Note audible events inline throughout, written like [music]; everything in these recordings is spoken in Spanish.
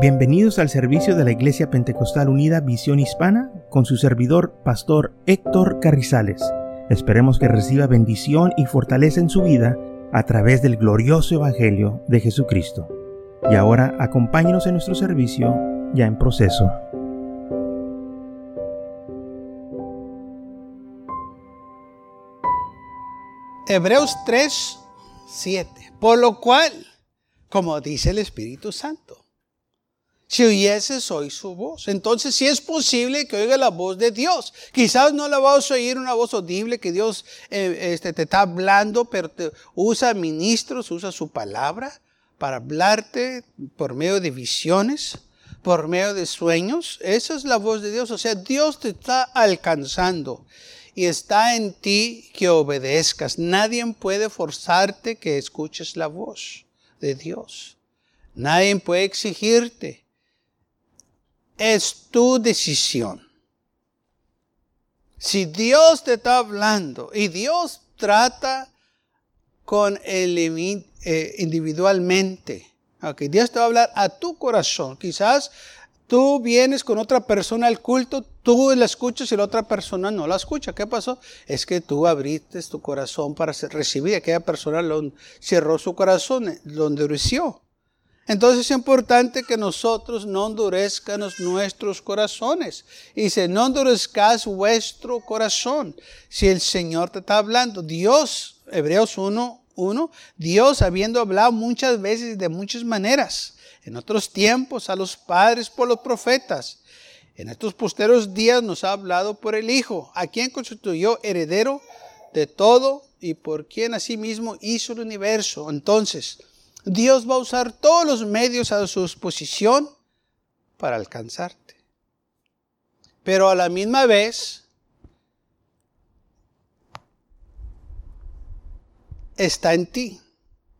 Bienvenidos al servicio de la Iglesia Pentecostal Unida Visión Hispana con su servidor, Pastor Héctor Carrizales. Esperemos que reciba bendición y fortaleza en su vida a través del glorioso Evangelio de Jesucristo. Y ahora acompáñenos en nuestro servicio ya en proceso. Hebreos 3, 7. Por lo cual, como dice el Espíritu Santo, si oyeses hoy su voz. Entonces sí es posible que oiga la voz de Dios. Quizás no la vas a oír una voz audible que Dios eh, este, te está hablando, pero usa ministros, usa su palabra para hablarte por medio de visiones, por medio de sueños. Esa es la voz de Dios. O sea, Dios te está alcanzando y está en ti que obedezcas. Nadie puede forzarte que escuches la voz de Dios. Nadie puede exigirte es tu decisión. Si Dios te está hablando y Dios trata con el eh, individualmente, okay, Dios te va a hablar a tu corazón. Quizás tú vienes con otra persona al culto, tú la escuchas y la otra persona no la escucha. ¿Qué pasó? Es que tú abriste tu corazón para recibir. Aquella persona lo, cerró su corazón, lo endureció. Entonces es importante que nosotros no endurezcan nuestros corazones. Y dice, no endurezcas vuestro corazón. Si el Señor te está hablando, Dios, Hebreos 1, 1, Dios habiendo hablado muchas veces de muchas maneras, en otros tiempos a los padres por los profetas. En estos posteros días nos ha hablado por el Hijo, a quien constituyó heredero de todo y por quien asimismo hizo el universo. Entonces, Dios va a usar todos los medios a su disposición para alcanzarte. Pero a la misma vez, está en ti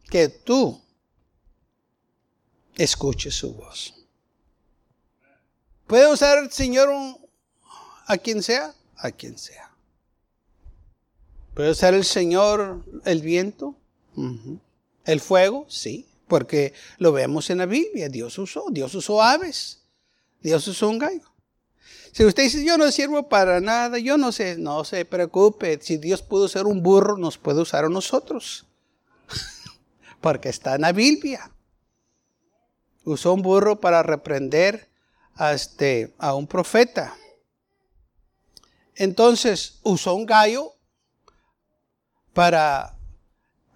que tú escuches su voz. ¿Puede usar el Señor a quien sea? A quien sea. ¿Puede usar el Señor el viento? El fuego, sí, porque lo vemos en la Biblia. Dios usó, Dios usó aves, Dios usó un gallo. Si usted dice, yo no sirvo para nada, yo no sé, no se preocupe. Si Dios pudo ser un burro, nos puede usar a nosotros. [laughs] porque está en la Biblia. Usó un burro para reprender a, este, a un profeta. Entonces, usó un gallo para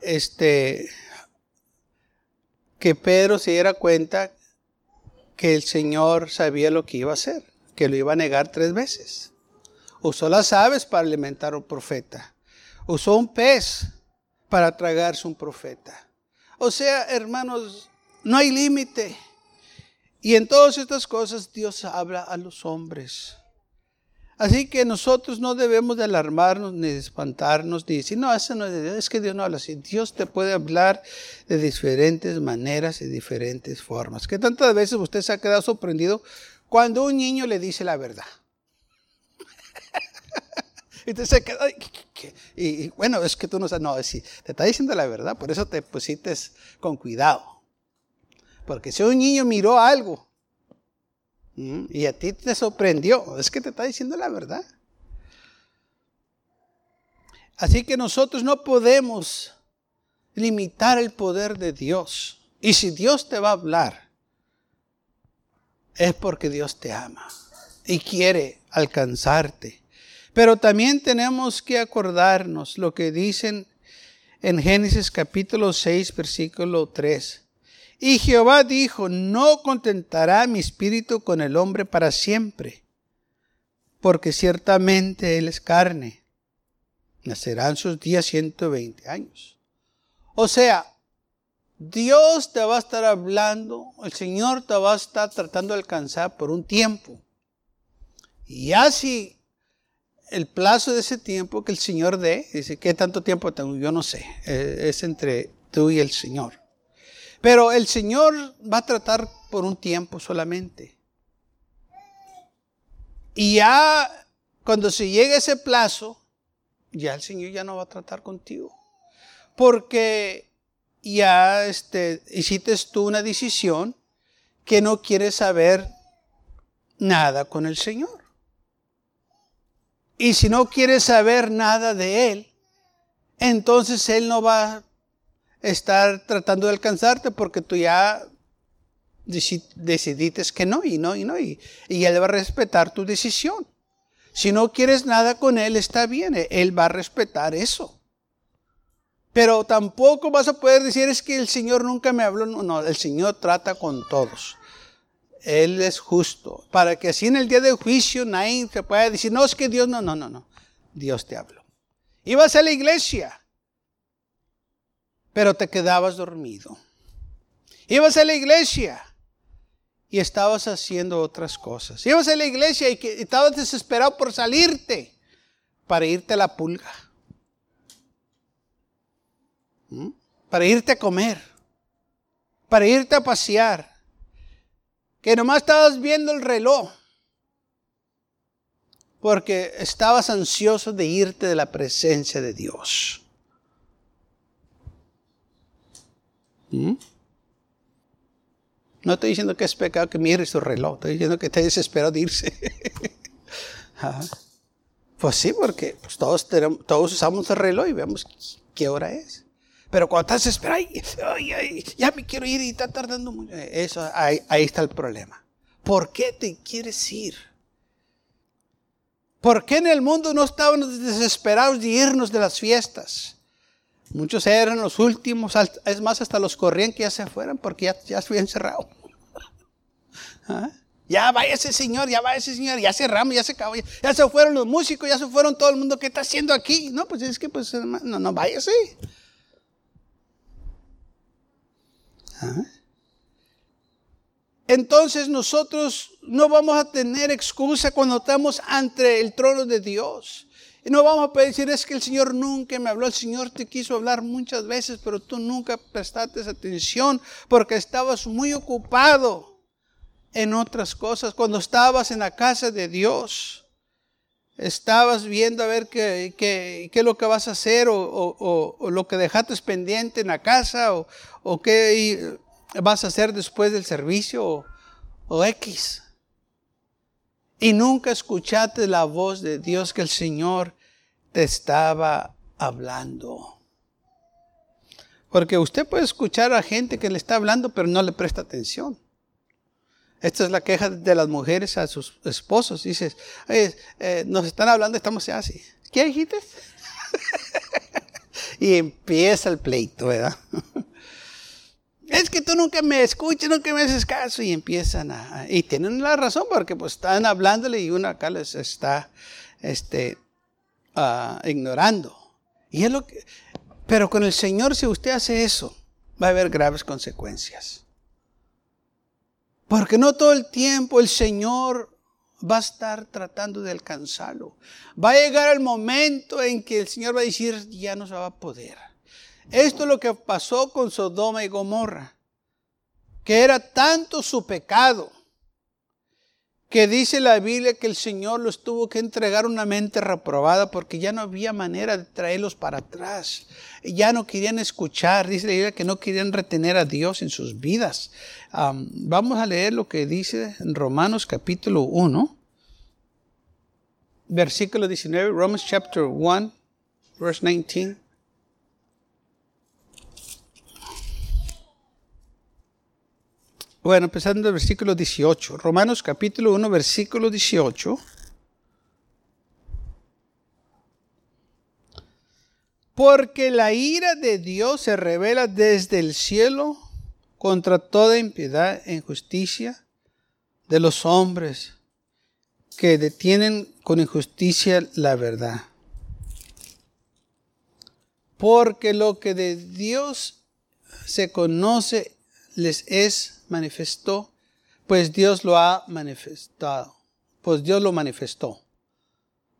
este, que Pedro se diera cuenta que el Señor sabía lo que iba a hacer, que lo iba a negar tres veces. Usó las aves para alimentar a un profeta. Usó un pez para tragarse un profeta. O sea, hermanos, no hay límite. Y en todas estas cosas Dios habla a los hombres. Así que nosotros no debemos de alarmarnos ni de espantarnos ni decir, no, eso no es es que Dios no habla así. Dios te puede hablar de diferentes maneras y diferentes formas. Que tantas veces usted se ha quedado sorprendido cuando un niño le dice la verdad. [laughs] y usted se y, bueno, es que tú no sabes, no, si te está diciendo la verdad, por eso te pusiste con cuidado. Porque si un niño miró algo y a ti te sorprendió. Es que te está diciendo la verdad. Así que nosotros no podemos limitar el poder de Dios. Y si Dios te va a hablar, es porque Dios te ama y quiere alcanzarte. Pero también tenemos que acordarnos lo que dicen en Génesis capítulo 6, versículo 3. Y Jehová dijo, no contentará mi espíritu con el hombre para siempre, porque ciertamente él es carne. Nacerán sus días 120 años. O sea, Dios te va a estar hablando, el Señor te va a estar tratando de alcanzar por un tiempo. Y así el plazo de ese tiempo que el Señor dé, dice, ¿qué tanto tiempo tengo? Yo no sé, eh, es entre tú y el Señor. Pero el Señor va a tratar por un tiempo solamente. Y ya cuando se llegue ese plazo, ya el Señor ya no va a tratar contigo. Porque ya este, hiciste tú una decisión que no quiere saber nada con el Señor. Y si no quiere saber nada de Él, entonces Él no va estar tratando de alcanzarte porque tú ya decidiste que no y no y no y, Él va a respetar tu decisión. Si no quieres nada con Él, está bien, Él va a respetar eso. Pero tampoco vas a poder decir es que el Señor nunca me habló. No, el Señor trata con todos. Él es justo. Para que así en el día del juicio nadie te pueda decir, no, es que Dios, no, no, no, no. Dios te habló. Ibas a la iglesia, pero te quedabas dormido. Ibas a la iglesia y estabas haciendo otras cosas. Ibas a la iglesia y, estabas desesperado por salirte para irte a la pulga. ¿Mm? Para irte a comer. Para irte a pasear. Que nomás estabas viendo el reloj. Porque estabas ansioso de irte de la presencia de Dios. ¿Mm? No estoy diciendo que es pecado que mire su reloj, estoy diciendo que está desesperado de irse. [laughs] pues sí, porque pues, todos, usamos el reloj y vemos qué hora es. Pero cuando estás desesperado, ay, ya me quiero ir y está tardando mucho. Eso, ahí, ahí está el problema. ¿Por qué te quieres ir? ¿Por qué en el mundo no estábamos desesperados de irnos de las fiestas? Muchos eran los últimos, es más, hasta los corrían que ya se fueran porque ya, ya se habían cerrado. [laughs] ¿Ah? Ya vaya ese señor, ya va ese señor, ya cerramos, ya se acabó, ya, se fueron los músicos, ya se fueron todo el mundo. ¿Qué está haciendo aquí? No, pues es que, pues, no, no, váyase. ¿Ah? Entonces nosotros no vamos a tener excusa cuando estamos ante el trono de Dios. Y no vamos a decir, es que el Señor nunca me habló, el Señor te quiso hablar muchas veces, pero tú nunca prestaste atención porque estabas muy ocupado en otras cosas. Cuando estabas en la casa de Dios, estabas viendo a ver qué, qué, qué es lo que vas a hacer o, o, lo que dejaste pendiente en la casa o, o qué vas a hacer después del servicio o X y nunca escuchaste la voz de Dios que el Señor te estaba hablando. Porque usted puede escuchar a gente que le está hablando, pero no le presta atención. Esta es la queja de las mujeres a sus esposos. Dices, eh, nos están hablando, estamos así. ¿Qué dijiste? [laughs] y empieza el pleito, ¿verdad? Es que tú nunca me escuchas, nunca me haces caso y empiezan a... Y tienen la razón porque pues están hablándole y uno acá les está este, uh, ignorando. Y es lo que... Pero con el Señor si usted hace eso, va a haber graves consecuencias. Porque no todo el tiempo el Señor va a estar tratando de alcanzarlo. Va a llegar el momento en que el Señor va a decir, ya no se va a poder. Esto es lo que pasó con Sodoma y Gomorra, que era tanto su pecado, que dice la Biblia que el Señor los tuvo que entregar una mente reprobada porque ya no había manera de traerlos para atrás. Ya no querían escuchar, dice la Biblia que no querían retener a Dios en sus vidas. vamos a leer lo que dice en Romanos capítulo 1, versículo 19, Romans chapter 1, verse 19. Bueno, empezando el versículo 18. Romanos capítulo 1, versículo 18. Porque la ira de Dios se revela desde el cielo contra toda impiedad e injusticia de los hombres que detienen con injusticia la verdad. Porque lo que de Dios se conoce les es manifestó, pues Dios lo ha manifestado, pues Dios lo manifestó.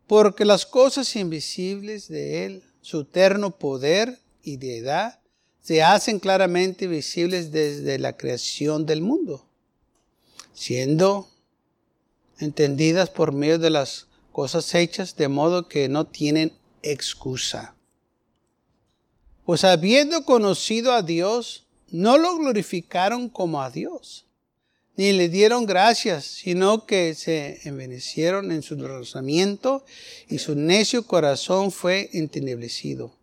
Porque las cosas invisibles de Él, su eterno poder y deidad, se hacen claramente visibles desde la creación del mundo, siendo entendidas por medio de las cosas hechas de modo que no tienen excusa. Pues habiendo conocido a Dios, no lo glorificaron como a Dios, ni le dieron gracias, sino que se envenecieron en su razonamiento y su necio corazón fue enteneblecido.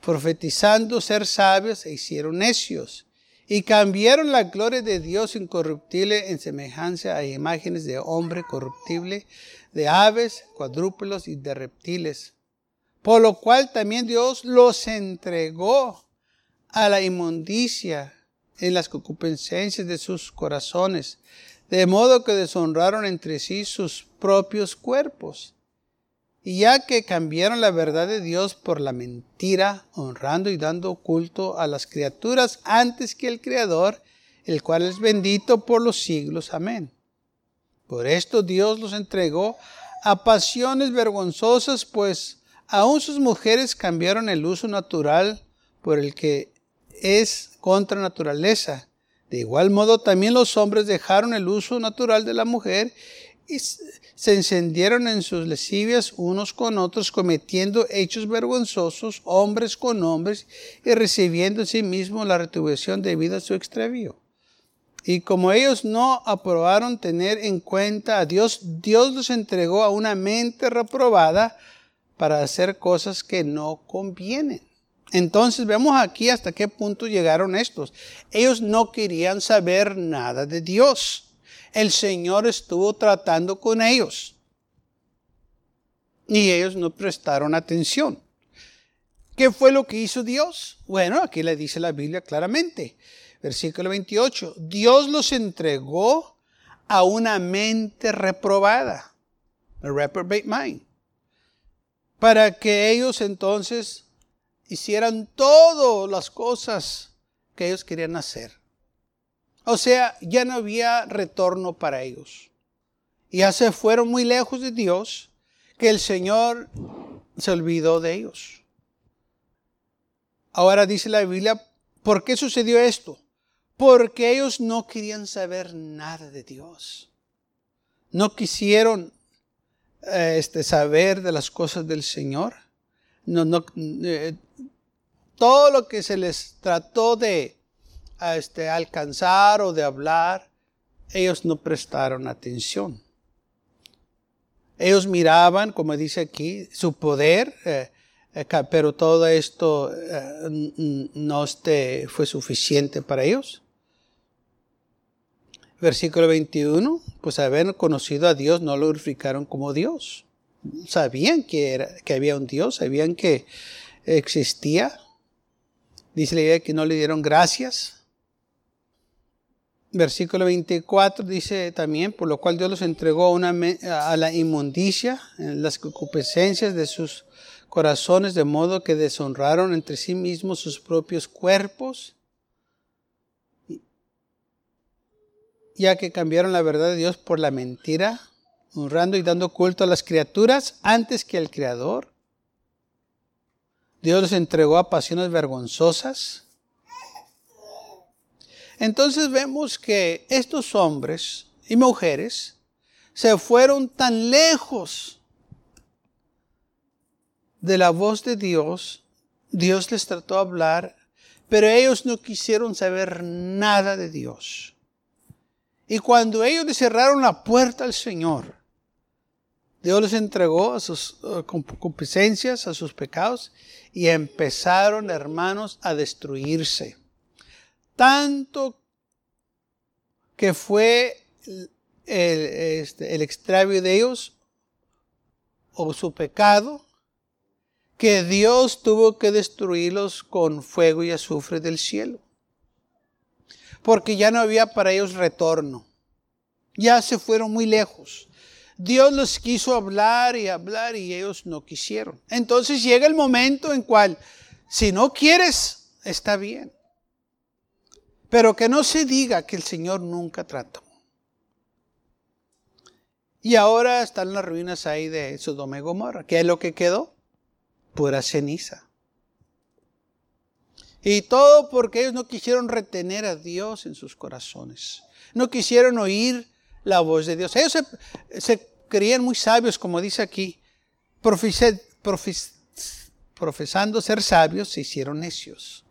Profetizando ser sabios, se hicieron necios y cambiaron la gloria de Dios incorruptible en semejanza a imágenes de hombre corruptible, de aves, cuadrúpedos y de reptiles. Por lo cual también Dios los entregó a la inmundicia en las concupiscencias de sus corazones, de modo que deshonraron entre sí sus propios cuerpos. Y ya que cambiaron la verdad de Dios por la mentira, honrando y dando culto a las criaturas antes que el Creador, el cual es bendito por los siglos. Amén. Por esto Dios los entregó a pasiones vergonzosas, pues aún sus mujeres cambiaron el uso natural por el que es contra naturaleza. De igual modo, también los hombres dejaron el uso natural de la mujer y se encendieron en sus lascivias unos con otros, cometiendo hechos vergonzosos, hombres con hombres, y recibiendo en sí mismos la retribución debida a su extravío. Y como ellos no aprobaron tener en cuenta a Dios, Dios los entregó a una mente reprobada para hacer cosas que no convienen. Entonces vemos aquí hasta qué punto llegaron estos. Ellos no querían saber nada de Dios. El Señor estuvo tratando con ellos. Y ellos no prestaron atención. ¿Qué fue lo que hizo Dios? Bueno, aquí le dice la Biblia claramente. Versículo 28. Dios los entregó a una mente reprobada. A reprobate mind. Para que ellos entonces hicieran todas las cosas que ellos querían hacer. O sea, ya no había retorno para ellos. Ya se fueron muy lejos de Dios, que el Señor se olvidó de ellos. Ahora dice la Biblia, ¿por qué sucedió esto? Porque ellos no querían saber nada de Dios. No quisieron eh, este, saber de las cosas del Señor. No, no, eh, todo lo que se les trató de este, alcanzar o de hablar, ellos no prestaron atención. Ellos miraban, como dice aquí, su poder, eh, eh, pero todo esto eh, no este, fue suficiente para ellos. Versículo 21, pues haber conocido a Dios no lo glorificaron como Dios. Sabían que, era, que había un Dios, sabían que existía, Dice la idea que no le dieron gracias. Versículo 24 dice también, por lo cual Dios los entregó a, la inmundicia, en las concupiscencias de sus corazones, de modo que deshonraron entre sí mismos sus propios cuerpos, ya que cambiaron la verdad de Dios por la mentira, honrando y dando culto a las criaturas antes que al Creador Dios los entregó a pasiones vergonzosas. Entonces vemos que estos hombres y mujeres se fueron tan lejos de la voz de Dios. Dios les trató de hablar, pero ellos no quisieron saber nada de Dios. Y cuando ellos le cerraron la puerta al Señor, Dios les entregó a sus concupiscencias, a sus pecados, y empezaron, hermanos, a destruirse. Tanto que fue el, este, el extravio de ellos o su pecado, que Dios tuvo que destruirlos con fuego y azufre del cielo. Porque ya no había para ellos retorno. Ya se fueron muy lejos. Dios les quiso hablar y hablar y ellos no quisieron. Entonces llega el momento en cual, si no quieres, está bien. Pero que no se diga que el Señor nunca trató. Y ahora están las ruinas ahí de Sodoma y Gomorra. ¿Qué es lo que quedó? Pura ceniza. Y todo porque ellos no quisieron retener a Dios en sus corazones. No quisieron oír la voz de Dios. Ellos se, creían muy sabios, como dice aquí, profesando ser sabios, se hicieron necios.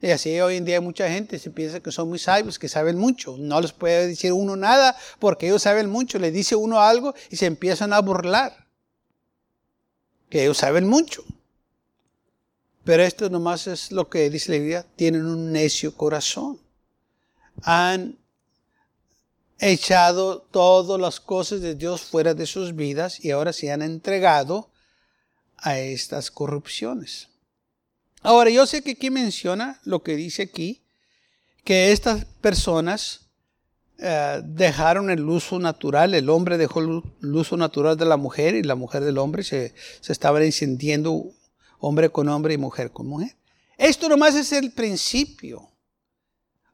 Y así hoy en día mucha gente se piensa que son muy sabios, que saben mucho. No les puede decir uno nada porque ellos saben mucho. Le dice uno algo y se empiezan a burlar. Que ellos saben mucho. Pero esto nomás es lo que dice la Biblia. Tienen un necio corazón. Han echado todas las cosas de Dios fuera de sus vidas y ahora se han entregado a estas corrupciones. Ahora, yo sé que aquí menciona lo que dice aquí, que estas personas eh, dejaron el uso natural, el hombre dejó el uso natural de la mujer y la mujer del hombre, se, se estaban encendiendo hombre con hombre y mujer con mujer. Esto nomás es el principio.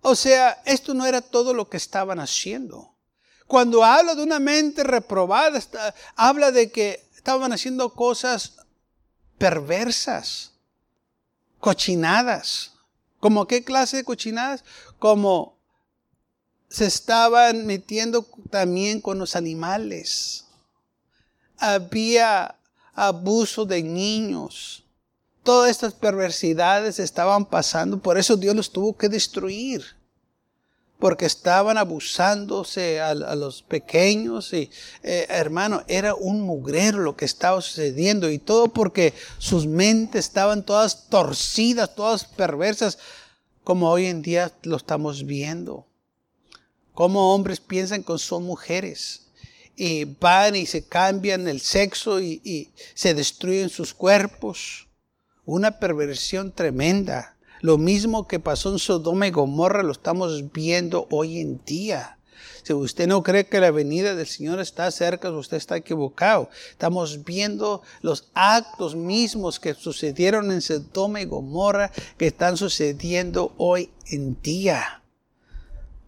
O sea, esto no era todo lo que estaban haciendo. Cuando habla de una mente reprobada, habla de que estaban haciendo cosas perversas cochinadas. ¿Como qué clase de cochinadas? Como se estaban metiendo también con los animales. Había abuso de niños. Todas estas perversidades estaban pasando, por eso Dios los tuvo que destruir porque estaban abusándose a, los pequeños y eh, hermano, era un mugrero lo que estaba sucediendo y todo porque sus mentes estaban todas torcidas, todas perversas, como hoy en día lo estamos viendo. Como hombres piensan que son mujeres y van y se cambian el sexo y, y se destruyen sus cuerpos. Una perversión tremenda. Lo mismo que pasó en Sodoma y Gomorra lo estamos viendo hoy en día. Si usted no cree que la venida del Señor está cerca, usted está equivocado. Estamos viendo los actos mismos que sucedieron en Sodoma y Gomorra que están sucediendo hoy en día.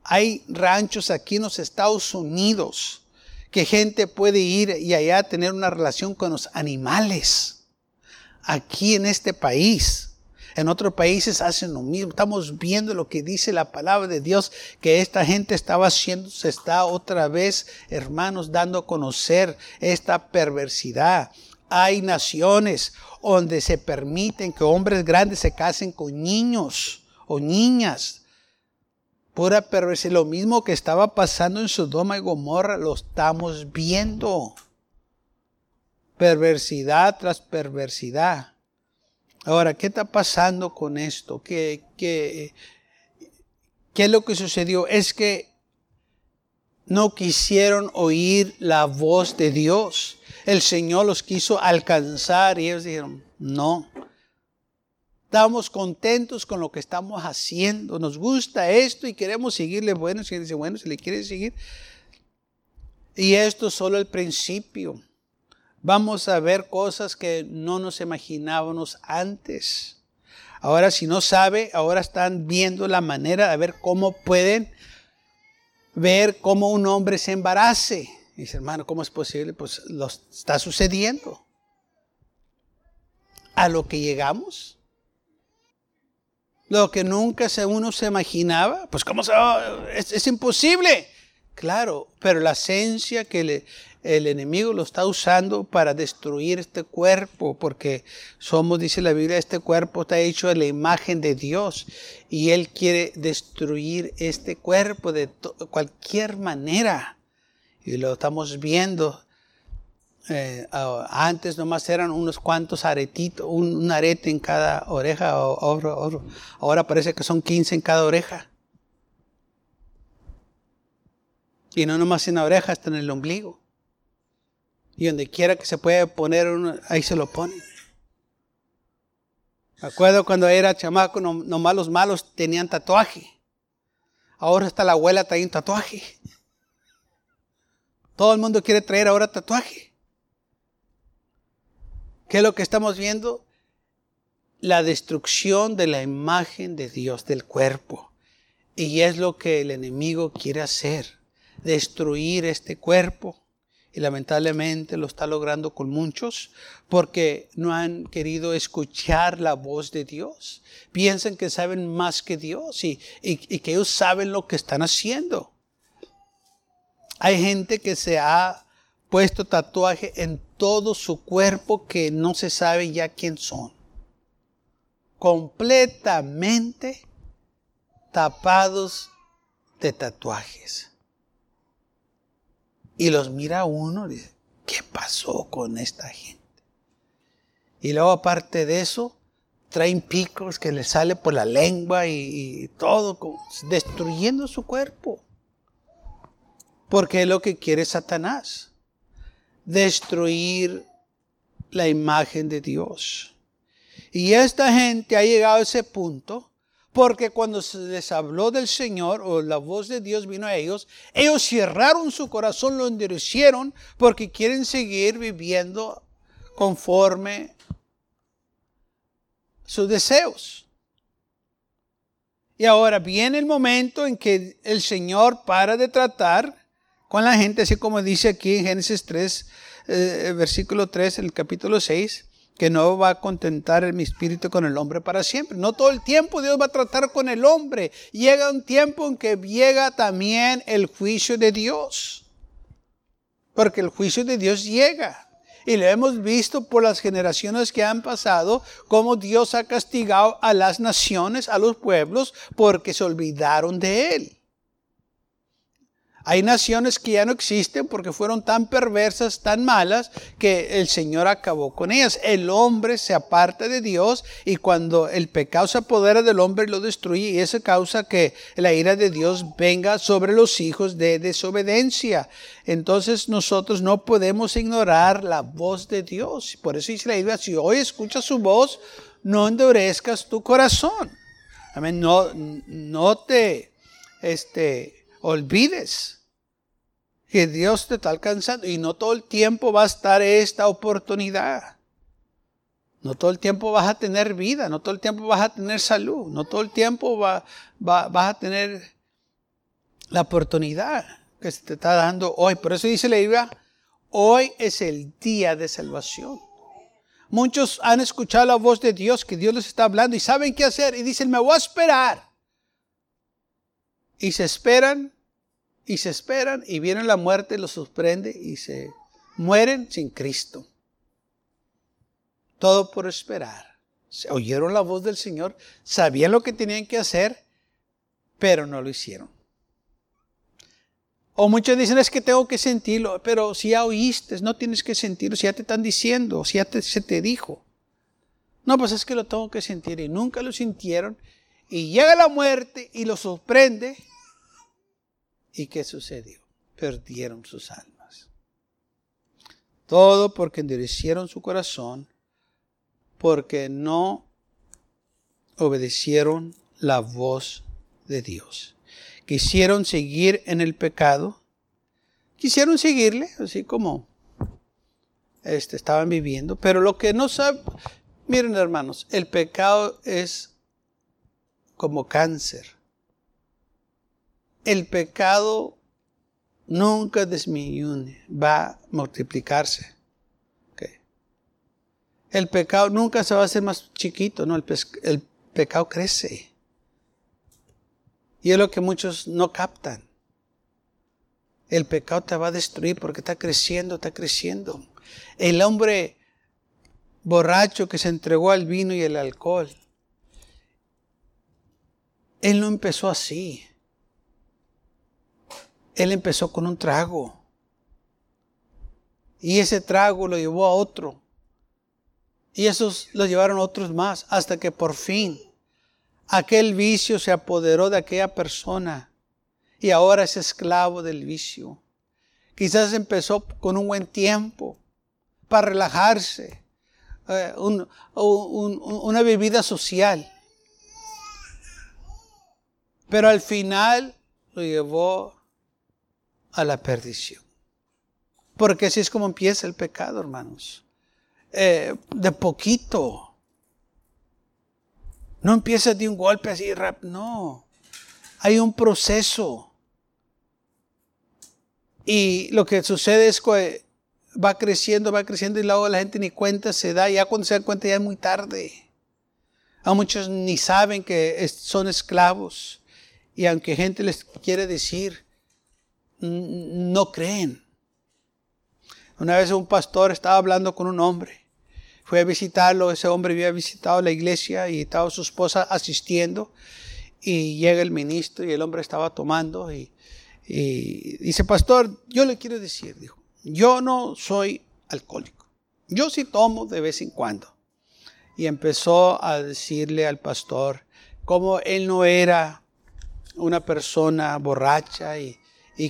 Hay ranchos aquí en los Estados Unidos que gente puede ir y allá tener una relación con los animales. Aquí en este país en otros países hacen lo mismo. Estamos viendo lo que dice la palabra de Dios, que esta gente estaba haciendo, se está otra vez, hermanos, dando a conocer esta perversidad. Hay naciones donde se permiten que hombres grandes se casen con niños o niñas. Pura perversidad. Lo mismo que estaba pasando en Sodoma y Gomorra, lo estamos viendo. Perversidad tras perversidad. Ahora, ¿qué está pasando con esto? ¿Qué, qué, qué es lo que sucedió? Es que no quisieron oír la voz de Dios. El Señor los quiso alcanzar y ellos dijeron, no. Estamos contentos con lo que estamos haciendo. Nos gusta esto y queremos seguirle. Bueno, si dice, bueno, si le quiere seguir. Y esto es solo el principio vamos a ver cosas que no nos imaginábamos antes. Ahora si no sabe, ahora están viendo la manera de ver cómo pueden ver cómo un hombre se embarace. dice, hermano, ¿cómo es posible? Pues lo está sucediendo. A lo que llegamos. Lo que nunca uno se imaginaba. Pues ¿cómo se es, es imposible. Claro, pero la esencia que le, el enemigo lo está usando para destruir este cuerpo, porque somos, dice la Biblia, este cuerpo está hecho a la imagen de Dios y Él quiere destruir este cuerpo de cualquier manera. Y lo estamos viendo. Eh, antes nomás eran unos cuantos aretitos, un, arete en cada oreja, ahora parece que son 15 en cada oreja. Y no nomás en la oreja, hasta en el ombligo. Y donde quiera que se pueda poner uno, ahí se lo pone. Acuerdo cuando era chamaco, no, nomás los malos tenían tatuaje. Ahora hasta la abuela trae un tatuaje. Todo el mundo quiere traer ahora tatuaje. ¿Qué es lo que estamos viendo? La destrucción de la imagen de Dios del cuerpo. Y es lo que el enemigo quiere hacer. Destruir este cuerpo y lamentablemente lo está logrando con muchos porque no han querido escuchar la voz de Dios. Piensan que saben más que Dios y, que ellos saben lo que están haciendo. Hay gente que se ha puesto tatuaje en todo su cuerpo que no se sabe ya quién son. completamente tapados de tatuajes. Y los mira uno y dice, ¿qué pasó con esta gente? Y luego aparte de eso, traen picos que le sale por la lengua y, todo, destruyendo su cuerpo. Porque es lo que quiere Satanás, destruir la imagen de Dios. Y esta gente ha llegado a ese punto porque cuando se les habló del Señor o la voz de Dios vino a ellos, ellos cerraron su corazón, lo endurecieron porque quieren seguir viviendo conforme sus deseos. Y ahora viene el momento en que el Señor para de tratar con la gente, así como dice aquí en Génesis 3, eh, versículo 3, el capítulo 6 que no va a contentar mi espíritu con el hombre para siempre. No todo el tiempo Dios va a tratar con el hombre. Llega un tiempo en que llega también el juicio de Dios. Porque el juicio de Dios llega. Y lo hemos visto por las generaciones que han pasado, cómo Dios ha castigado a las naciones, a los pueblos, porque se olvidaron de Él. Hay naciones que ya no existen porque fueron tan perversas, tan malas, que el Señor acabó con ellas. El hombre se aparta de Dios y cuando el pecado se apodera del hombre lo destruye y eso causa que la ira de Dios venga sobre los hijos de desobediencia. Entonces nosotros no podemos ignorar la voz de Dios. Por eso dice la si hoy escuchas su voz, no endurezcas tu corazón. Amén. No, no te este, olvides que Dios te está alcanzando y no todo el tiempo va a estar esta oportunidad. No todo el tiempo vas a tener vida, no todo el tiempo vas a tener salud, no todo el tiempo va, vas a tener la oportunidad que se te está dando hoy. Por eso dice la Biblia, hoy es el día de salvación. Muchos han escuchado la voz de Dios, que Dios les está hablando y saben qué hacer y dicen, me voy a esperar. Y se esperan y se esperan y viene la muerte, los sorprende y se mueren sin Cristo. Todo por esperar. Oyeron la voz del Señor, sabían lo que tenían que hacer, pero no lo hicieron. O muchos dicen es que tengo que sentirlo, pero si ya oíste, no tienes que sentirlo, si ya te están diciendo, si ya se te dijo. No, pues es que lo tengo que sentir y nunca lo sintieron. Y llega la muerte y lo sorprende ¿Y qué sucedió? Perdieron sus almas. Todo porque endurecieron su corazón, porque no obedecieron la voz de Dios. Quisieron seguir en el pecado, quisieron seguirle, así como este, estaban viviendo, pero lo que no saben, miren hermanos, el pecado es como cáncer el pecado nunca disminuye, va a multiplicarse. El pecado nunca se va a hacer más chiquito, no, el, el pecado crece. Y es lo que muchos no captan. El pecado te va a destruir porque está creciendo, está creciendo. El hombre borracho que se entregó al vino y el alcohol, él no empezó así. Él empezó con un trago. Y ese trago lo llevó a otro. Y esos lo llevaron a otros más. Hasta que por fin aquel vicio se apoderó de aquella persona. Y ahora es esclavo del vicio. Quizás empezó con un buen tiempo para relajarse. Eh, una bebida social. Pero al final lo llevó a la perdición. Porque así es como empieza el pecado, hermanos. Eh, de poquito. No empieza de un golpe así, rap, no. Hay un proceso. Y lo que sucede es que va creciendo, va creciendo y luego la gente ni cuenta se da. Ya cuando se dan cuenta ya es muy tarde. A muchos ni saben que son esclavos. Y aunque gente les quiere decir, no creen. Una vez un pastor estaba hablando con un hombre fue a visitarlo, ese hombre había visitado la iglesia y estaba su esposa asistiendo y llega el ministro y el hombre estaba tomando y, dice, pastor, yo le quiero decir, dijo, yo no soy alcohólico, yo sí tomo de vez en cuando. Y empezó a decirle al pastor cómo él no era una persona borracha y,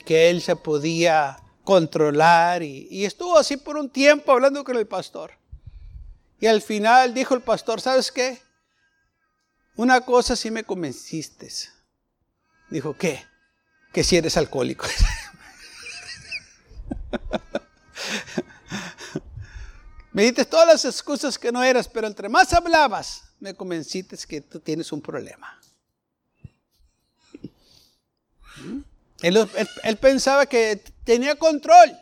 que él se podía controlar y, y, estuvo así por un tiempo hablando con el pastor. Y al final dijo el pastor, ¿sabes qué? Una cosa sí me convenciste. Dijo, ¿qué? Que si eres alcohólico. [laughs] me diste todas las excusas que no eras, pero entre más hablabas, me convenciste que tú tienes un problema. Él, pensaba que tenía control,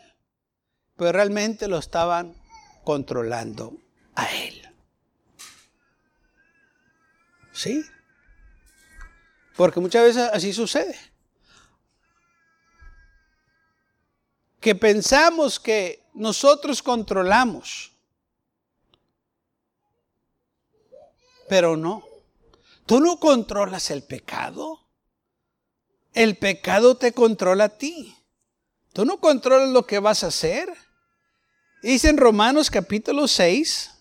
pero realmente lo estaban controlando a él. Sí. Porque muchas veces así sucede. Que pensamos que nosotros controlamos. Pero no. Tú no controlas el pecado. El pecado te controla a ti. Tú no controlas lo que vas a hacer. Dice en Romanos capítulo 6,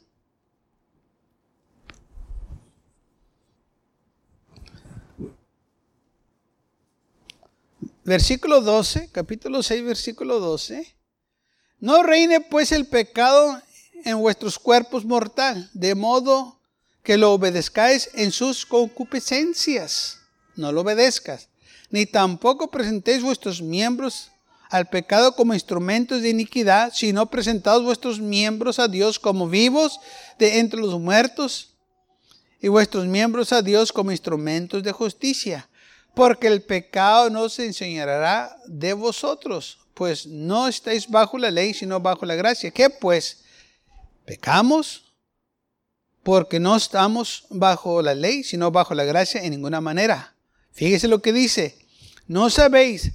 versículo 12, capítulo 6, versículo 12. No reine pues el pecado en vuestros cuerpos mortal, de modo que lo obedezcáis en sus concupiscencias. No lo obedezcas, ni tampoco presentéis vuestros miembros al pecado como instrumentos de iniquidad, sino presentaos vuestros miembros a Dios como vivos de entre los muertos y vuestros miembros a Dios como instrumentos de justicia porque el pecado no se enseñará de vosotros, pues no estáis bajo la ley, sino bajo la gracia. ¿Qué pues? ¿Pecamos? Porque no estamos bajo la ley, sino bajo la gracia en ninguna manera. Fíjese lo que dice. ¿No sabéis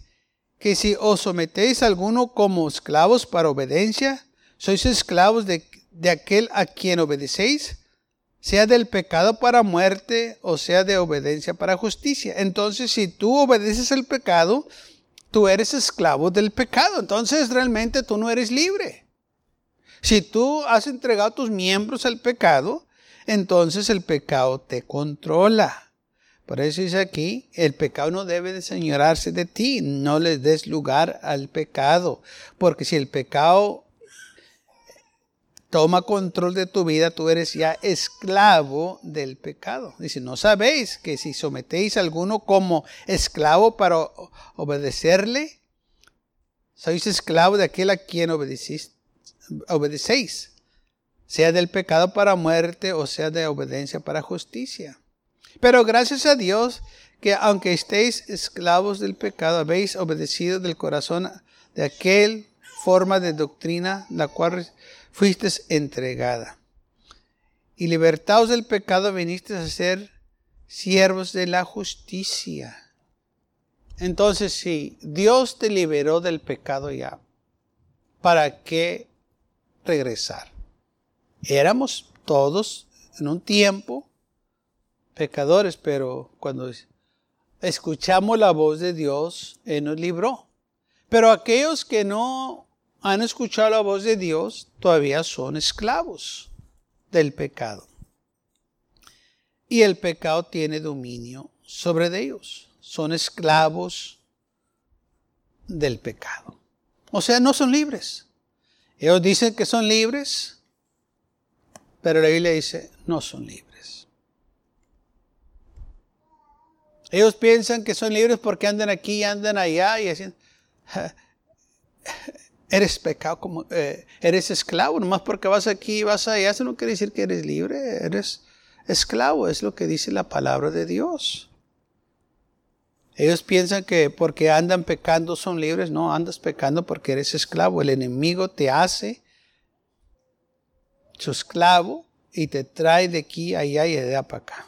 que si os sometéis a alguno como esclavos para obediencia, sois esclavos de, de aquel a quien obedecéis? sea del pecado para muerte o sea de obediencia para justicia. Entonces, si tú obedeces el pecado, tú eres esclavo del pecado. Entonces, realmente tú no eres libre. Si tú has entregado tus miembros al pecado, entonces el pecado te controla. Por eso dice aquí, el pecado no debe de señorarse de ti, no le des lugar al pecado, porque si el pecado toma control de tu vida, tú eres ya esclavo del pecado. Dice, ¿no sabéis que si sometéis a alguno como esclavo para obedecerle, sois esclavo de aquel a quien obedecéis, sea del pecado para muerte o sea de obediencia para justicia? Pero gracias a Dios que aunque estéis esclavos del pecado, habéis obedecido del corazón de aquel forma de doctrina la cual fuiste entregada. Y libertados del pecado viniste a ser siervos de la justicia. Entonces, si Dios te liberó del pecado ya, ¿para qué regresar? Éramos todos en un tiempo pecadores, pero cuando escuchamos la voz de Dios, Él nos libró. Pero aquellos que no han escuchado la voz de Dios todavía son esclavos del pecado. Y el pecado tiene dominio sobre ellos. Son esclavos del pecado. O sea, no son libres. Ellos dicen que son libres, pero la Biblia dice, no son libres. Ellos piensan que son libres porque andan aquí y andan allá y así. [laughs] Eres pecado como eh, eres esclavo, nomás porque vas aquí y vas allá, eso no quiere decir que eres libre, eres esclavo, es lo que dice la palabra de Dios. Ellos piensan que porque andan pecando son libres, no, andas pecando porque eres esclavo, el enemigo te hace su esclavo y te trae de aquí allá y de allá para acá.